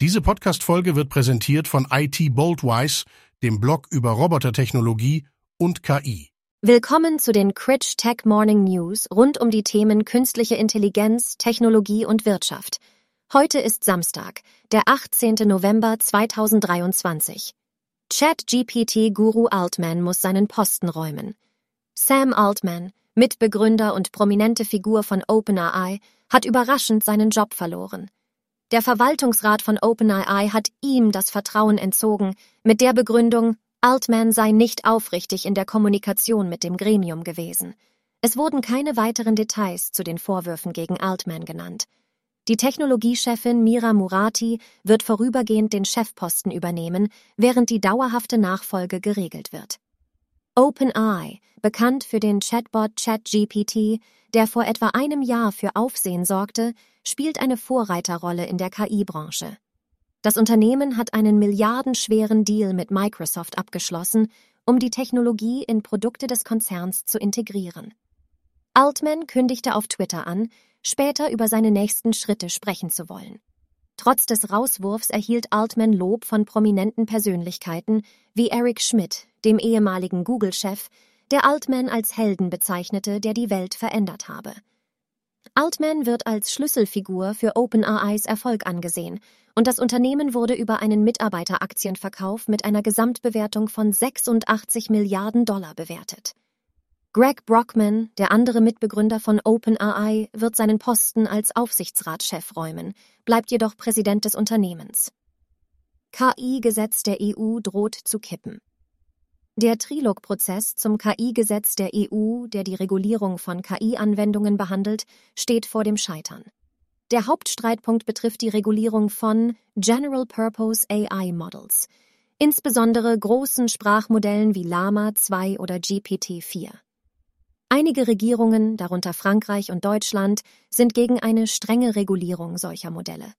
Diese Podcast-Folge wird präsentiert von IT Boldwise, dem Blog über Robotertechnologie und KI. Willkommen zu den Critch Tech Morning News rund um die Themen künstliche Intelligenz, Technologie und Wirtschaft. Heute ist Samstag, der 18. November 2023. Chat-GPT-Guru Altman muss seinen Posten räumen. Sam Altman, Mitbegründer und prominente Figur von OpenAI, hat überraschend seinen Job verloren. Der Verwaltungsrat von OpenAI hat ihm das Vertrauen entzogen, mit der Begründung, Altman sei nicht aufrichtig in der Kommunikation mit dem Gremium gewesen. Es wurden keine weiteren Details zu den Vorwürfen gegen Altman genannt. Die Technologiechefin Mira Murati wird vorübergehend den Chefposten übernehmen, während die dauerhafte Nachfolge geregelt wird. OpenAI, bekannt für den Chatbot ChatGPT, der vor etwa einem Jahr für Aufsehen sorgte, spielt eine Vorreiterrolle in der KI-Branche. Das Unternehmen hat einen milliardenschweren Deal mit Microsoft abgeschlossen, um die Technologie in Produkte des Konzerns zu integrieren. Altman kündigte auf Twitter an, später über seine nächsten Schritte sprechen zu wollen. Trotz des Rauswurfs erhielt Altman Lob von prominenten Persönlichkeiten wie Eric Schmidt, dem ehemaligen Google-Chef, der Altman als Helden bezeichnete, der die Welt verändert habe. Altman wird als Schlüsselfigur für OpenAIs Erfolg angesehen und das Unternehmen wurde über einen Mitarbeiteraktienverkauf mit einer Gesamtbewertung von 86 Milliarden Dollar bewertet. Greg Brockman, der andere Mitbegründer von OpenAI, wird seinen Posten als Aufsichtsratschef räumen, bleibt jedoch Präsident des Unternehmens. KI-Gesetz der EU droht zu kippen. Der Trilog-Prozess zum KI-Gesetz der EU, der die Regulierung von KI-Anwendungen behandelt, steht vor dem Scheitern. Der Hauptstreitpunkt betrifft die Regulierung von General Purpose AI Models, insbesondere großen Sprachmodellen wie Lama 2 oder GPT-4. Einige Regierungen, darunter Frankreich und Deutschland, sind gegen eine strenge Regulierung solcher Modelle.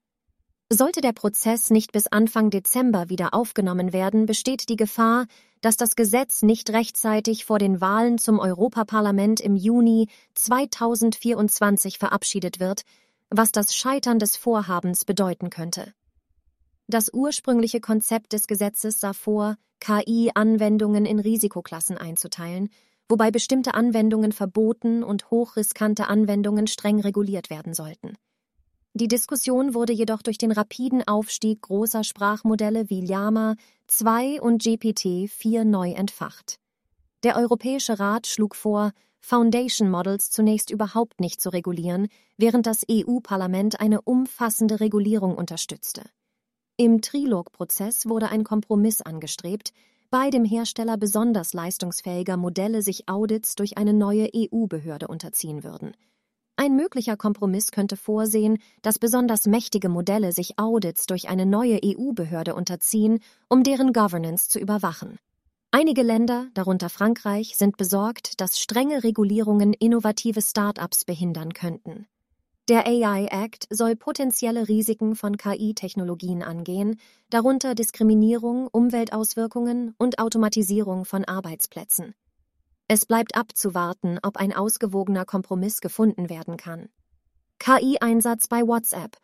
Sollte der Prozess nicht bis Anfang Dezember wieder aufgenommen werden, besteht die Gefahr, dass das Gesetz nicht rechtzeitig vor den Wahlen zum Europaparlament im Juni 2024 verabschiedet wird, was das Scheitern des Vorhabens bedeuten könnte. Das ursprüngliche Konzept des Gesetzes sah vor, KI-Anwendungen in Risikoklassen einzuteilen, wobei bestimmte Anwendungen verboten und hochriskante Anwendungen streng reguliert werden sollten. Die Diskussion wurde jedoch durch den rapiden Aufstieg großer Sprachmodelle wie Llama 2 und GPT-4 neu entfacht. Der Europäische Rat schlug vor, Foundation Models zunächst überhaupt nicht zu regulieren, während das EU-Parlament eine umfassende Regulierung unterstützte. Im Trilog-Prozess wurde ein Kompromiss angestrebt, bei dem Hersteller besonders leistungsfähiger Modelle sich Audits durch eine neue EU-Behörde unterziehen würden. Ein möglicher Kompromiss könnte vorsehen, dass besonders mächtige Modelle sich Audits durch eine neue EU-Behörde unterziehen, um deren Governance zu überwachen. Einige Länder, darunter Frankreich, sind besorgt, dass strenge Regulierungen innovative Start-ups behindern könnten. Der AI Act soll potenzielle Risiken von KI-Technologien angehen, darunter Diskriminierung, Umweltauswirkungen und Automatisierung von Arbeitsplätzen. Es bleibt abzuwarten, ob ein ausgewogener Kompromiss gefunden werden kann. KI-Einsatz bei WhatsApp.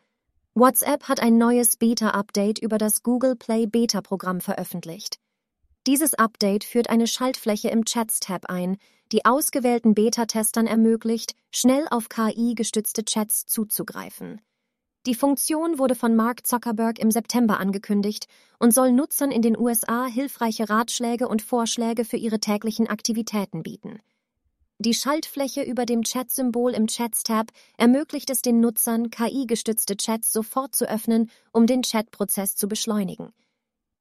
WhatsApp hat ein neues Beta-Update über das Google Play Beta-Programm veröffentlicht. Dieses Update führt eine Schaltfläche im Chats-Tab ein, die ausgewählten Beta-Testern ermöglicht, schnell auf KI-gestützte Chats zuzugreifen. Die Funktion wurde von Mark Zuckerberg im September angekündigt und soll Nutzern in den USA hilfreiche Ratschläge und Vorschläge für ihre täglichen Aktivitäten bieten. Die Schaltfläche über dem Chat-Symbol im Chats-Tab ermöglicht es den Nutzern, KI-gestützte Chats sofort zu öffnen, um den Chat-Prozess zu beschleunigen.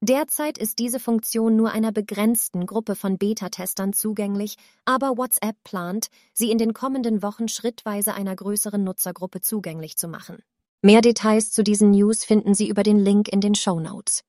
Derzeit ist diese Funktion nur einer begrenzten Gruppe von Beta-Testern zugänglich, aber WhatsApp plant, sie in den kommenden Wochen schrittweise einer größeren Nutzergruppe zugänglich zu machen. Mehr Details zu diesen News finden Sie über den Link in den Show Notes.